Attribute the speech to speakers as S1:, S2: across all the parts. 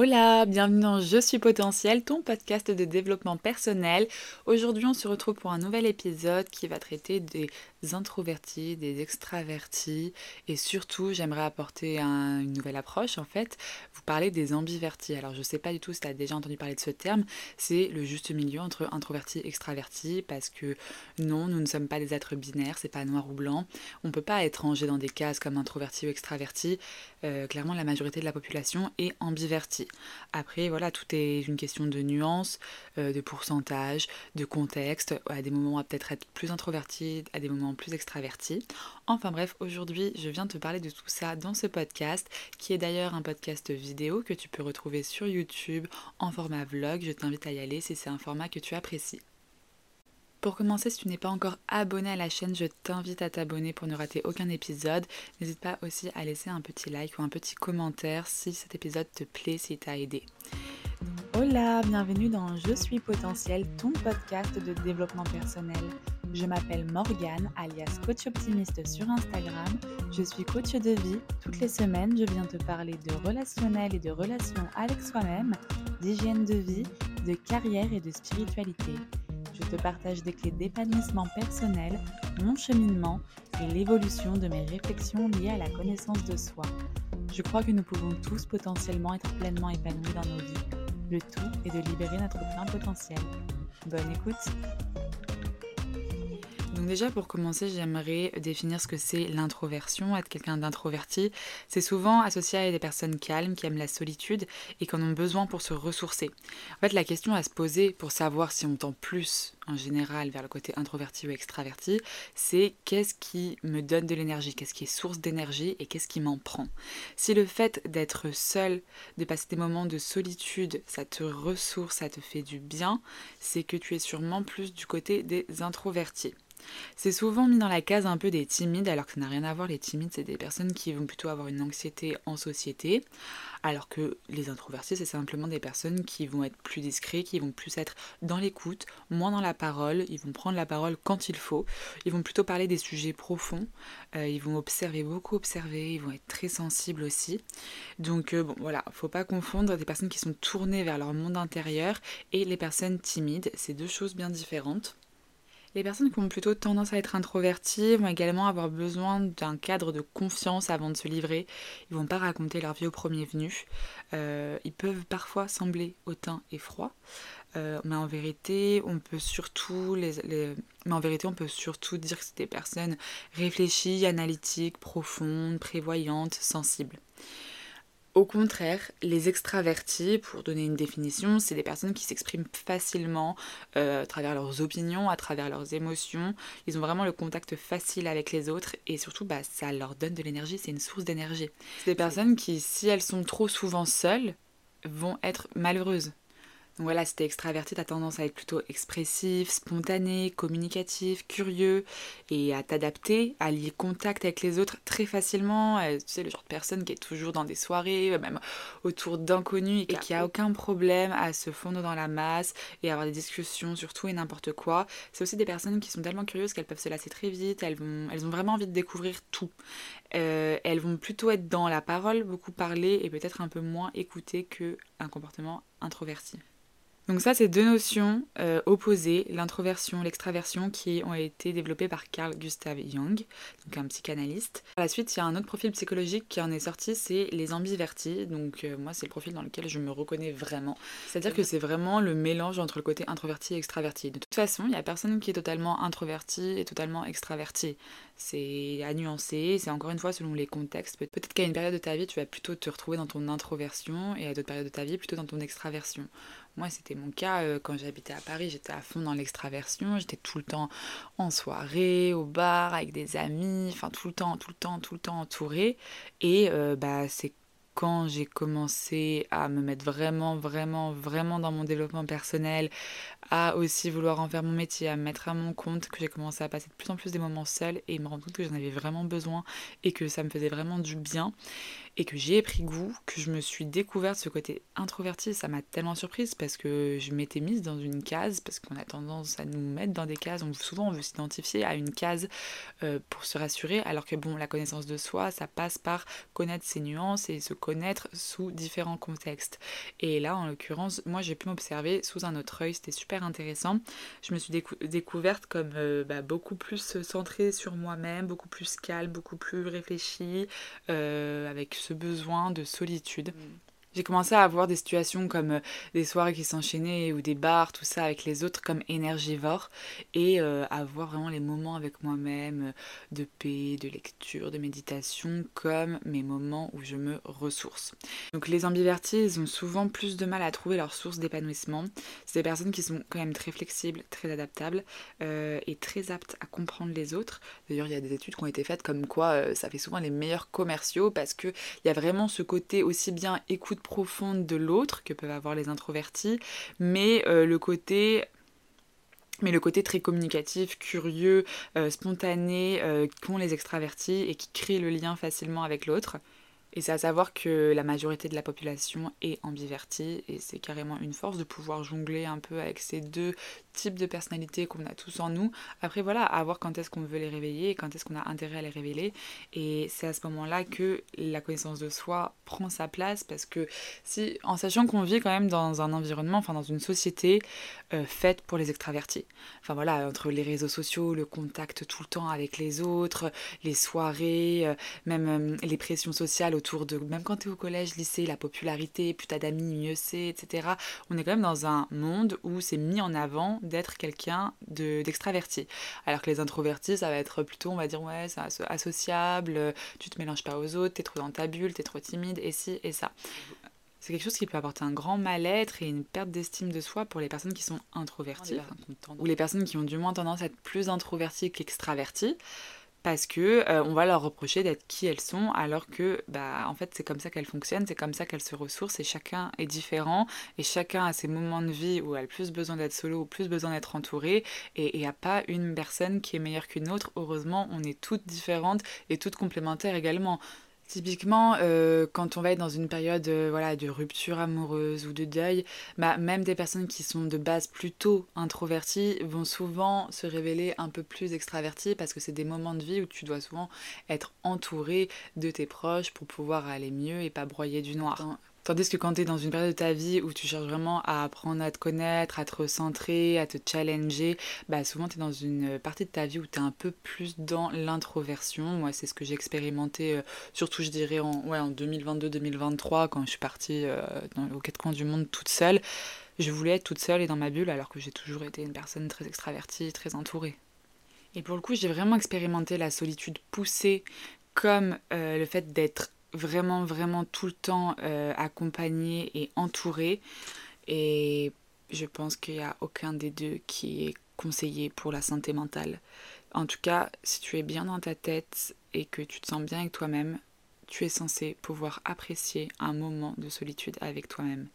S1: Hola, bienvenue dans Je suis potentiel, ton podcast de développement personnel. Aujourd'hui, on se retrouve pour un nouvel épisode qui va traiter des introvertis, des extravertis et surtout, j'aimerais apporter une nouvelle approche en fait, vous parler des ambivertis. Alors, je sais pas du tout si tu as déjà entendu parler de ce terme, c'est le juste milieu entre introverti et extraverti parce que non, nous ne sommes pas des êtres binaires, c'est pas noir ou blanc. On peut pas être rangé dans des cases comme introverti ou extraverti. Euh, clairement, la majorité de la population est Après, voilà, tout est une question de nuances, euh, de pourcentage, de contexte. À des moments, on va peut-être être plus introverti, à des moments plus extraverti. Enfin bref, aujourd'hui, je viens te parler de tout ça dans ce podcast, qui est d'ailleurs un podcast vidéo que tu peux retrouver sur YouTube en format vlog. Je t'invite à y aller si c'est un format que tu apprécies. Pour commencer, si tu n'es pas encore abonné à la chaîne, je t'invite à t'abonner pour ne rater aucun épisode. N'hésite pas aussi à laisser un petit like ou un petit commentaire si cet épisode te plaît, si t'a aidé. Hola, bienvenue dans Je suis potentiel, ton podcast de développement personnel. Je m'appelle Morgane, alias coach optimiste sur Instagram. Je suis coach de vie. Toutes les semaines, je viens te parler de relationnel et de relations avec soi-même, d'hygiène de vie, de carrière et de spiritualité je te partage des clés d'épanouissement personnel, mon cheminement et l'évolution de mes réflexions liées à la connaissance de soi. Je crois que nous pouvons tous potentiellement être pleinement épanouis dans nos vies. Le tout est de libérer notre plein potentiel. Bonne écoute donc déjà pour commencer, j'aimerais définir ce que c'est l'introversion, être quelqu'un d'introverti. C'est souvent associé à des personnes calmes qui aiment la solitude et qui en ont besoin pour se ressourcer. En fait, la question à se poser pour savoir si on tend plus en général vers le côté introverti ou extraverti, c'est qu'est-ce qui me donne de l'énergie, qu'est-ce qui est source d'énergie et qu'est-ce qui m'en prend. Si le fait d'être seul, de passer des moments de solitude, ça te ressource, ça te fait du bien, c'est que tu es sûrement plus du côté des introvertis. C'est souvent mis dans la case un peu des timides, alors que ça n'a rien à voir. Les timides, c'est des personnes qui vont plutôt avoir une anxiété en société, alors que les introvertis, c'est simplement des personnes qui vont être plus discrets, qui vont plus être dans l'écoute, moins dans la parole, ils vont prendre la parole quand il faut, ils vont plutôt parler des sujets profonds, euh, ils vont observer, beaucoup observer, ils vont être très sensibles aussi. Donc euh, bon voilà, faut pas confondre des personnes qui sont tournées vers leur monde intérieur et les personnes timides, c'est deux choses bien différentes. Les personnes qui ont plutôt tendance à être introverties vont également avoir besoin d'un cadre de confiance avant de se livrer. Ils vont pas raconter leur vie au premier venu. Euh, ils peuvent parfois sembler hautains et froids. Euh, mais en vérité, on peut surtout les, mais en vérité, on peut surtout dire que c'est des personnes réfléchies, analytiques, profondes, prévoyantes, sensibles. Au contraire, les extravertis, pour donner une définition, c'est des personnes qui s'expriment facilement euh, à travers leurs opinions, à travers leurs émotions. Ils ont vraiment le contact facile avec les autres et surtout, bah, ça leur donne de l'énergie, c'est une source d'énergie. C'est des personnes qui, si elles sont trop souvent seules, vont être malheureuses. Donc voilà, si t'es extraverti, t'as tendance à être plutôt expressif, spontané, communicatif, curieux et à t'adapter, à lier contact avec les autres très facilement. Euh, tu sais, le genre de personne qui est toujours dans des soirées, euh, même autour d'inconnus et qui a aucun problème à se fondre dans la masse et avoir des discussions sur tout et n'importe quoi. C'est aussi des personnes qui sont tellement curieuses qu'elles peuvent se lasser très vite, elles, vont, elles ont vraiment envie de découvrir tout. Euh, elles vont plutôt être dans la parole, beaucoup parler et peut-être un peu moins écouter qu'un comportement introverti. Donc ça, c'est deux notions euh, opposées, l'introversion, l'extraversion, qui ont été développées par Carl Gustav Jung, donc un psychanalyste. Par la suite, il y a un autre profil psychologique qui en est sorti, c'est les ambivertis. Donc euh, moi, c'est le profil dans lequel je me reconnais vraiment. C'est-à-dire que c'est vraiment le mélange entre le côté introverti et extraverti. De toute façon, il n'y a personne qui est totalement introverti et totalement extraverti. C'est à nuancer, c'est encore une fois selon les contextes. Peut-être qu'à une période de ta vie, tu vas plutôt te retrouver dans ton introversion et à d'autres périodes de ta vie, plutôt dans ton extraversion. Moi, c'était mon cas euh, quand j'habitais à Paris, j'étais à fond dans l'extraversion, j'étais tout le temps en soirée, au bar, avec des amis, enfin tout le temps, tout le temps, tout le temps entourée. Et euh, bah, c'est quand j'ai commencé à me mettre vraiment, vraiment, vraiment dans mon développement personnel, à aussi vouloir en faire mon métier, à me mettre à mon compte, que j'ai commencé à passer de plus en plus des moments seuls et me rendre compte que j'en avais vraiment besoin et que ça me faisait vraiment du bien. Et que j'y ai pris goût, que je me suis découverte ce côté introverti, ça m'a tellement surprise parce que je m'étais mise dans une case, parce qu'on a tendance à nous mettre dans des cases, on, souvent on veut s'identifier à une case euh, pour se rassurer, alors que bon, la connaissance de soi, ça passe par connaître ses nuances et se connaître sous différents contextes. Et là, en l'occurrence, moi j'ai pu m'observer sous un autre œil, c'était super intéressant. Je me suis découverte comme euh, bah, beaucoup plus centrée sur moi-même, beaucoup plus calme, beaucoup plus réfléchie, euh, avec ce besoin de solitude. J'ai commencé à avoir des situations comme euh, des soirées qui s'enchaînaient ou des bars, tout ça avec les autres comme énergivore et euh, avoir vraiment les moments avec moi-même euh, de paix, de lecture, de méditation comme mes moments où je me ressource. Donc les ambivertis, ils ont souvent plus de mal à trouver leur source d'épanouissement. C'est des personnes qui sont quand même très flexibles, très adaptables et très aptes à comprendre les autres. D'ailleurs, il y a des études qui ont été faites comme quoi ça fait souvent les meilleurs commerciaux parce qu'il y a vraiment ce côté aussi bien écoute profonde de l'autre que peuvent avoir les introvertis, mais euh, le côté mais le côté très communicatif, curieux, euh, spontané euh, qu'ont les extravertis et qui crée le lien facilement avec l'autre. Et c'est à savoir que la majorité de la population est ambivertie et c'est carrément une force de pouvoir jongler un peu avec ces deux types de personnalités qu'on a tous en nous. Après voilà, à voir quand est-ce qu'on veut les réveiller quand est-ce qu'on a intérêt à les révéler. Et c'est à ce moment-là que la connaissance de soi prend sa place parce que si, en sachant qu'on vit quand même dans un environnement, enfin dans une société euh, faite pour les extravertis. Enfin voilà, entre les réseaux sociaux, le contact tout le temps avec les autres, les soirées, euh, même euh, les pressions sociales autour de, même quand tu es au collège, lycée, la popularité, plus t'as d'amis, mieux c'est, etc. On est quand même dans un monde où c'est mis en avant d'être quelqu'un d'extraverti. Alors que les introvertis, ça va être plutôt, on va dire, ouais, c'est associable, tu te mélanges pas aux autres, t'es trop dans ta bulle, t'es trop timide, et ci, et ça. C'est quelque chose qui peut apporter un grand mal-être et une perte d'estime de soi pour les personnes qui sont introverties, ou les personnes qui ont du moins tendance à être plus introverties qu'extraverties parce que euh, on va leur reprocher d'être qui elles sont alors que bah en fait c'est comme ça qu'elles fonctionnent, c'est comme ça qu'elles se ressourcent et chacun est différent et chacun a ses moments de vie où elle a plus besoin d'être solo ou plus besoin d'être entourée et il n'y a pas une personne qui est meilleure qu'une autre, heureusement on est toutes différentes et toutes complémentaires également. Typiquement, euh, quand on va être dans une période euh, voilà, de rupture amoureuse ou de deuil, bah, même des personnes qui sont de base plutôt introverties vont souvent se révéler un peu plus extraverties parce que c'est des moments de vie où tu dois souvent être entouré de tes proches pour pouvoir aller mieux et pas broyer du noir. Tandis que quand tu es dans une période de ta vie où tu cherches vraiment à apprendre à te connaître, à te recentrer, à te challenger, bah souvent tu es dans une partie de ta vie où tu es un peu plus dans l'introversion. Moi, c'est ce que j'ai expérimenté, euh, surtout je dirais en, ouais, en 2022-2023, quand je suis partie euh, aux quatre coins du monde toute seule. Je voulais être toute seule et dans ma bulle, alors que j'ai toujours été une personne très extravertie, très entourée. Et pour le coup, j'ai vraiment expérimenté la solitude poussée comme euh, le fait d'être vraiment, vraiment tout le temps euh, accompagné et entouré. Et je pense qu'il n'y a aucun des deux qui est conseillé pour la santé mentale. En tout cas, si tu es bien dans ta tête et que tu te sens bien avec toi-même, tu es censé pouvoir apprécier un moment de solitude avec toi-même.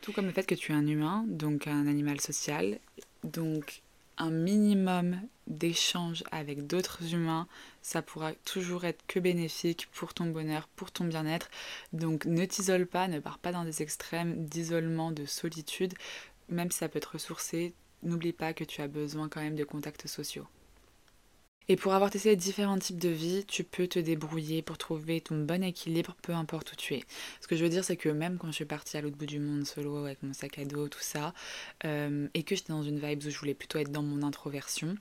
S1: Tout comme le fait que tu es un humain, donc un animal social, donc un minimum d'échange avec d'autres humains, ça pourra toujours être que bénéfique pour ton bonheur, pour ton bien-être. Donc ne t'isole pas, ne pars pas dans des extrêmes d'isolement, de solitude, même si ça peut te ressourcer, n'oublie pas que tu as besoin quand même de contacts sociaux. Et pour avoir testé différents types de vie, tu peux te débrouiller pour trouver ton bon équilibre, peu importe où tu es. Ce que je veux dire, c'est que même quand je suis partie à l'autre bout du monde solo avec mon sac à dos, tout ça, euh, et que j'étais dans une vibe où je voulais plutôt être dans mon introversion,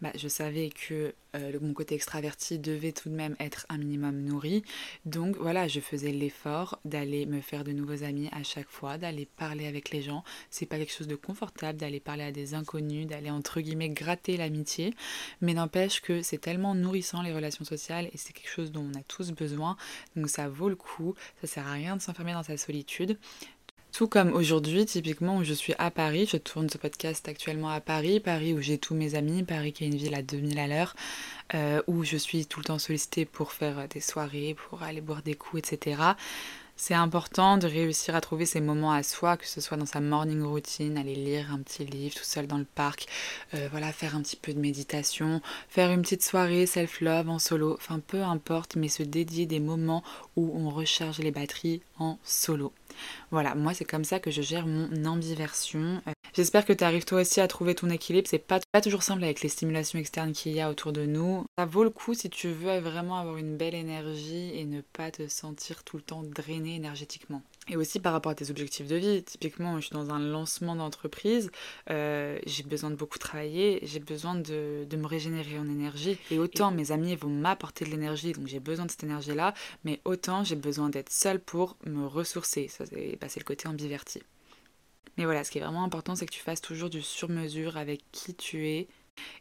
S1: bah, je savais que euh, mon côté extraverti devait tout de même être un minimum nourri. Donc voilà, je faisais l'effort d'aller me faire de nouveaux amis à chaque fois, d'aller parler avec les gens. C'est pas quelque chose de confortable d'aller parler à des inconnus, d'aller entre guillemets gratter l'amitié, mais n'empêche c'est tellement nourrissant les relations sociales et c'est quelque chose dont on a tous besoin. Donc ça vaut le coup, ça sert à rien de s'enfermer dans sa solitude. Tout comme aujourd'hui, typiquement où je suis à Paris, je tourne ce podcast actuellement à Paris, Paris où j'ai tous mes amis, Paris qui est une ville à 2000 à l'heure, euh, où je suis tout le temps sollicitée pour faire des soirées, pour aller boire des coups, etc. C'est important de réussir à trouver ces moments à soi, que ce soit dans sa morning routine, aller lire un petit livre tout seul dans le parc, euh, voilà, faire un petit peu de méditation, faire une petite soirée self-love en solo, enfin peu importe, mais se dédier des moments où on recharge les batteries en solo. Voilà, moi c'est comme ça que je gère mon ambiversion. Euh, j'espère que tu arrives toi aussi à trouver ton équilibre. C'est pas, pas toujours simple avec les stimulations externes qu'il y a autour de nous. Ça vaut le coup si tu veux vraiment avoir une belle énergie et ne pas te sentir tout le temps drainé énergétiquement. Et aussi par rapport à tes objectifs de vie. Typiquement, je suis dans un lancement d'entreprise, euh, j'ai besoin de beaucoup travailler, j'ai besoin de, me régénérer en énergie. Et autant mes amis vont m'apporter de l'énergie, donc j'ai besoin de cette énergie-là, mais autant j'ai besoin d'être seule pour me ressourcer. Ça, c'est bah, le côté ambiverti. Mais voilà, ce qui est vraiment important, c'est que tu fasses toujours du sur-mesure avec qui tu es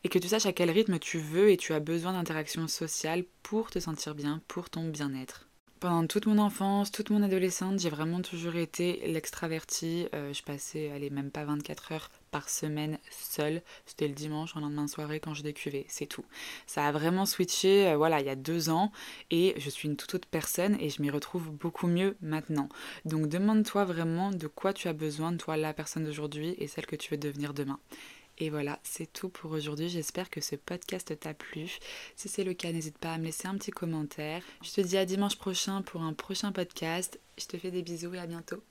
S1: et que tu saches à quel rythme tu veux et tu as besoin d'interactions sociales pour te sentir bien, pour ton bien-être. Pendant toute mon enfance, toute mon adolescence, j'ai vraiment toujours été l'extravertie. Euh, je passais, allez, même pas 24 heures par semaine seule. C'était le dimanche en lendemain de soirée quand je décuvais, c'est tout. Ça a vraiment switché, euh, voilà, il y a deux ans et je suis une toute autre personne et je m'y retrouve beaucoup mieux maintenant. Donc demande-toi vraiment de quoi tu as besoin, toi, la personne d'aujourd'hui et celle que tu veux devenir demain. Et voilà, c'est tout pour aujourd'hui. J'espère que ce podcast t'a plu. Si c'est le cas, n'hésite pas à me laisser un petit commentaire. Je te dis à dimanche prochain pour un prochain podcast. Je te fais des bisous et à bientôt.